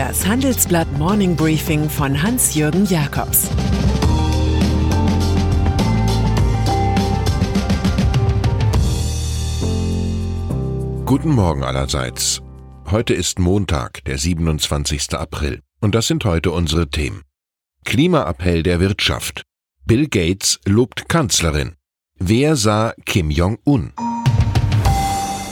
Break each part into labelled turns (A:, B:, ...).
A: Das Handelsblatt Morning Briefing von Hans-Jürgen Jakobs
B: Guten Morgen allerseits. Heute ist Montag, der 27. April. Und das sind heute unsere Themen. Klimaappell der Wirtschaft. Bill Gates lobt Kanzlerin. Wer sah Kim Jong-un?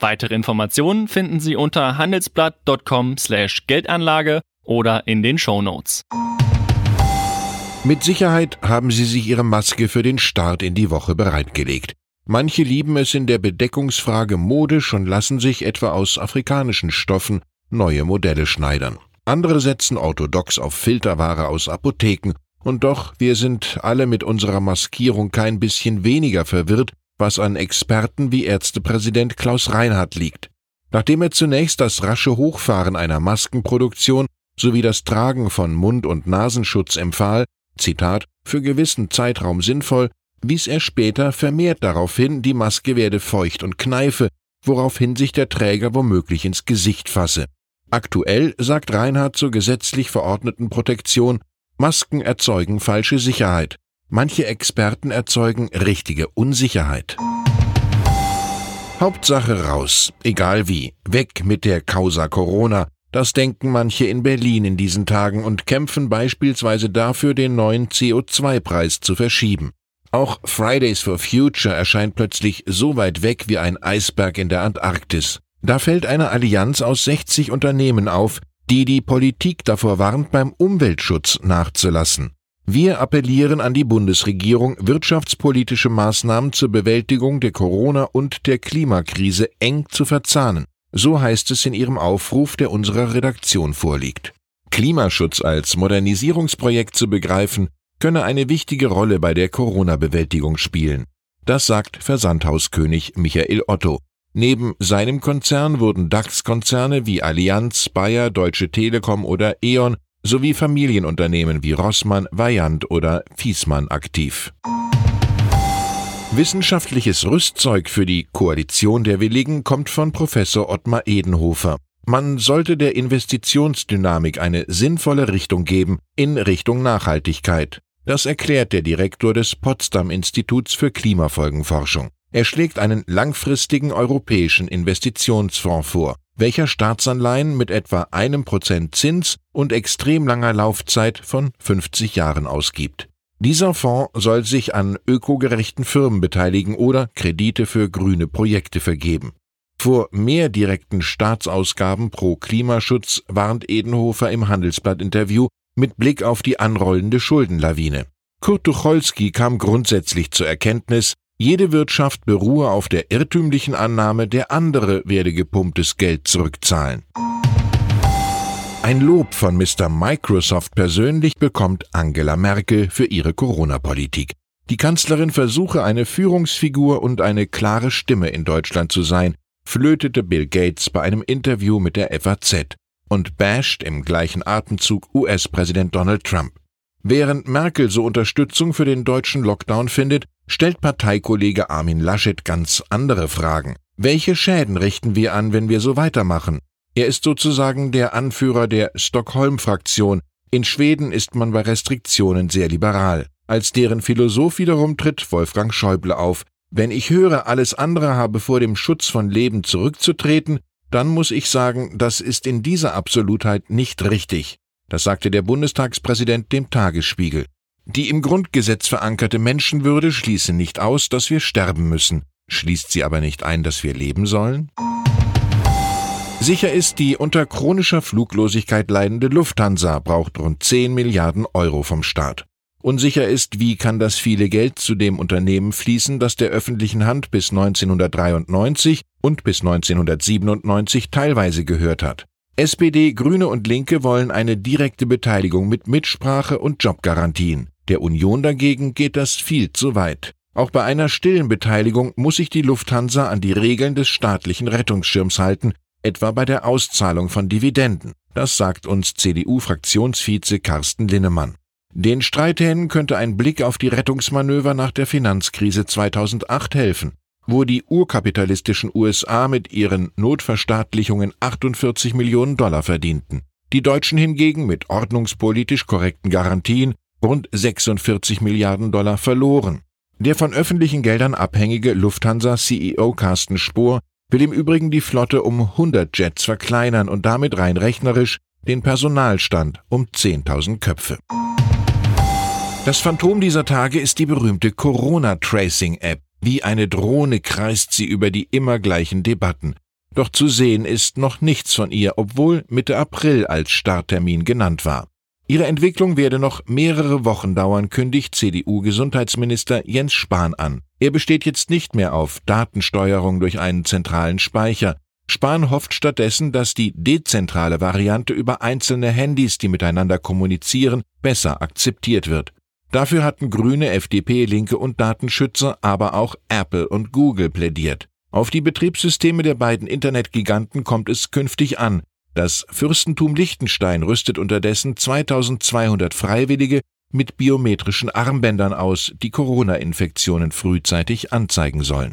C: Weitere Informationen finden Sie unter handelsblatt.com/geldanlage oder in den Show Notes.
B: Mit Sicherheit haben Sie sich Ihre Maske für den Start in die Woche bereitgelegt. Manche lieben es in der Bedeckungsfrage modisch und lassen sich etwa aus afrikanischen Stoffen neue Modelle schneidern. Andere setzen orthodox auf Filterware aus Apotheken, und doch wir sind alle mit unserer Maskierung kein bisschen weniger verwirrt, was an Experten wie Ärztepräsident Klaus Reinhardt liegt. Nachdem er zunächst das rasche Hochfahren einer Maskenproduktion sowie das Tragen von Mund- und Nasenschutz empfahl, Zitat, für gewissen Zeitraum sinnvoll, wies er später vermehrt darauf hin, die Maske werde feucht und kneife, woraufhin sich der Träger womöglich ins Gesicht fasse. Aktuell sagt Reinhardt zur gesetzlich verordneten Protektion, Masken erzeugen falsche Sicherheit. Manche Experten erzeugen richtige Unsicherheit. Hauptsache raus, egal wie, weg mit der Causa Corona, das denken manche in Berlin in diesen Tagen und kämpfen beispielsweise dafür, den neuen CO2-Preis zu verschieben. Auch Fridays for Future erscheint plötzlich so weit weg wie ein Eisberg in der Antarktis. Da fällt eine Allianz aus 60 Unternehmen auf, die die Politik davor warnt, beim Umweltschutz nachzulassen. Wir appellieren an die Bundesregierung, wirtschaftspolitische Maßnahmen zur Bewältigung der Corona- und der Klimakrise eng zu verzahnen. So heißt es in ihrem Aufruf, der unserer Redaktion vorliegt. Klimaschutz als Modernisierungsprojekt zu begreifen, könne eine wichtige Rolle bei der Corona-Bewältigung spielen. Das sagt Versandhauskönig Michael Otto. Neben seinem Konzern wurden DAX-Konzerne wie Allianz, Bayer, Deutsche Telekom oder E.ON sowie Familienunternehmen wie Rossmann, Weyand oder Fiesmann aktiv. Wissenschaftliches Rüstzeug für die Koalition der Willigen kommt von Professor Ottmar Edenhofer. Man sollte der Investitionsdynamik eine sinnvolle Richtung geben in Richtung Nachhaltigkeit. Das erklärt der Direktor des Potsdam Instituts für Klimafolgenforschung. Er schlägt einen langfristigen europäischen Investitionsfonds vor, welcher Staatsanleihen mit etwa einem Prozent Zins und extrem langer Laufzeit von 50 Jahren ausgibt. Dieser Fonds soll sich an ökogerechten Firmen beteiligen oder Kredite für grüne Projekte vergeben. Vor mehr direkten Staatsausgaben pro Klimaschutz warnt Edenhofer im Handelsblatt-Interview mit Blick auf die anrollende Schuldenlawine. Kurt Tucholsky kam grundsätzlich zur Erkenntnis, jede Wirtschaft beruhe auf der irrtümlichen Annahme, der andere werde gepumptes Geld zurückzahlen. Ein Lob von Mr. Microsoft persönlich bekommt Angela Merkel für ihre Corona-Politik. Die Kanzlerin versuche eine Führungsfigur und eine klare Stimme in Deutschland zu sein, flötete Bill Gates bei einem Interview mit der FAZ und basht im gleichen Atemzug US-Präsident Donald Trump. Während Merkel so Unterstützung für den deutschen Lockdown findet, stellt Parteikollege Armin Laschet ganz andere Fragen. Welche Schäden richten wir an, wenn wir so weitermachen? Er ist sozusagen der Anführer der Stockholm-Fraktion. In Schweden ist man bei Restriktionen sehr liberal. Als deren Philosoph wiederum tritt Wolfgang Schäuble auf. Wenn ich höre, alles andere habe vor dem Schutz von Leben zurückzutreten, dann muss ich sagen, das ist in dieser Absolutheit nicht richtig. Das sagte der Bundestagspräsident dem Tagesspiegel. Die im Grundgesetz verankerte Menschenwürde schließe nicht aus, dass wir sterben müssen, schließt sie aber nicht ein, dass wir leben sollen? Sicher ist, die unter chronischer Fluglosigkeit leidende Lufthansa braucht rund 10 Milliarden Euro vom Staat. Unsicher ist, wie kann das viele Geld zu dem Unternehmen fließen, das der öffentlichen Hand bis 1993 und bis 1997 teilweise gehört hat. SPD, Grüne und Linke wollen eine direkte Beteiligung mit Mitsprache und Jobgarantien. Der Union dagegen geht das viel zu weit. Auch bei einer stillen Beteiligung muss sich die Lufthansa an die Regeln des staatlichen Rettungsschirms halten, etwa bei der Auszahlung von Dividenden. Das sagt uns CDU-Fraktionsvize Carsten Linnemann. Den Streithähnen könnte ein Blick auf die Rettungsmanöver nach der Finanzkrise 2008 helfen, wo die urkapitalistischen USA mit ihren Notverstaatlichungen 48 Millionen Dollar verdienten. Die Deutschen hingegen mit ordnungspolitisch korrekten Garantien rund 46 Milliarden Dollar verloren. Der von öffentlichen Geldern abhängige Lufthansa-CEO Carsten Spohr will im Übrigen die Flotte um 100 Jets verkleinern und damit rein rechnerisch den Personalstand um 10.000 Köpfe. Das Phantom dieser Tage ist die berühmte Corona-Tracing-App. Wie eine Drohne kreist sie über die immer gleichen Debatten. Doch zu sehen ist noch nichts von ihr, obwohl Mitte April als Starttermin genannt war. Ihre Entwicklung werde noch mehrere Wochen dauern, kündigt CDU-Gesundheitsminister Jens Spahn an. Er besteht jetzt nicht mehr auf Datensteuerung durch einen zentralen Speicher. Spahn hofft stattdessen, dass die dezentrale Variante über einzelne Handys, die miteinander kommunizieren, besser akzeptiert wird. Dafür hatten Grüne, FDP, Linke und Datenschützer, aber auch Apple und Google plädiert. Auf die Betriebssysteme der beiden Internetgiganten kommt es künftig an. Das Fürstentum Liechtenstein rüstet unterdessen 2200 Freiwillige mit biometrischen Armbändern aus, die Corona-Infektionen frühzeitig anzeigen sollen.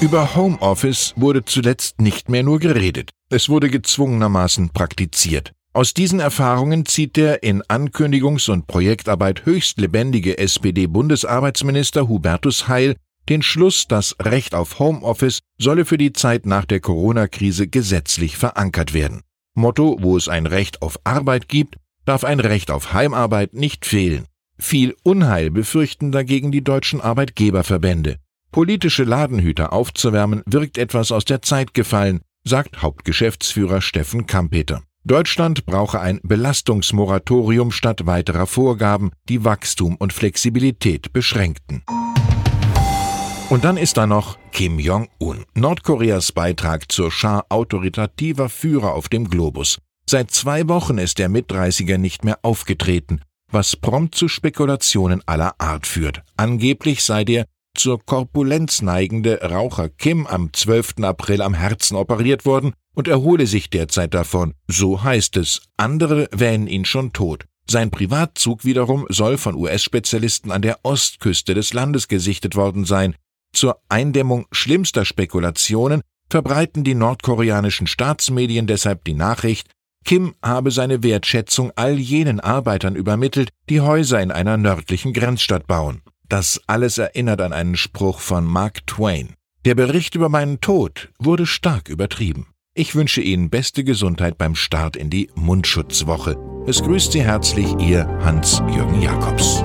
B: Über Homeoffice wurde zuletzt nicht mehr nur geredet, es wurde gezwungenermaßen praktiziert. Aus diesen Erfahrungen zieht der in Ankündigungs- und Projektarbeit höchst lebendige SPD-Bundesarbeitsminister Hubertus Heil den Schluss, das Recht auf Homeoffice solle für die Zeit nach der Corona-Krise gesetzlich verankert werden. Motto, wo es ein Recht auf Arbeit gibt, darf ein Recht auf Heimarbeit nicht fehlen. Viel Unheil befürchten dagegen die deutschen Arbeitgeberverbände. Politische Ladenhüter aufzuwärmen wirkt etwas aus der Zeit gefallen, sagt Hauptgeschäftsführer Steffen Kampeter. Deutschland brauche ein Belastungsmoratorium statt weiterer Vorgaben, die Wachstum und Flexibilität beschränkten. Und dann ist da noch Kim Jong-un, Nordkoreas Beitrag zur Schar autoritativer Führer auf dem Globus. Seit zwei Wochen ist der Mitdreißiger nicht mehr aufgetreten, was prompt zu Spekulationen aller Art führt. Angeblich sei der zur Korpulenz neigende Raucher Kim am 12. April am Herzen operiert worden und erhole sich derzeit davon, so heißt es, andere wähnen ihn schon tot. Sein Privatzug wiederum soll von US-Spezialisten an der Ostküste des Landes gesichtet worden sein. Zur Eindämmung schlimmster Spekulationen verbreiten die nordkoreanischen Staatsmedien deshalb die Nachricht, Kim habe seine Wertschätzung all jenen Arbeitern übermittelt, die Häuser in einer nördlichen Grenzstadt bauen. Das alles erinnert an einen Spruch von Mark Twain. Der Bericht über meinen Tod wurde stark übertrieben. Ich wünsche Ihnen beste Gesundheit beim Start in die Mundschutzwoche. Es grüßt Sie herzlich Ihr Hans-Jürgen Jakobs.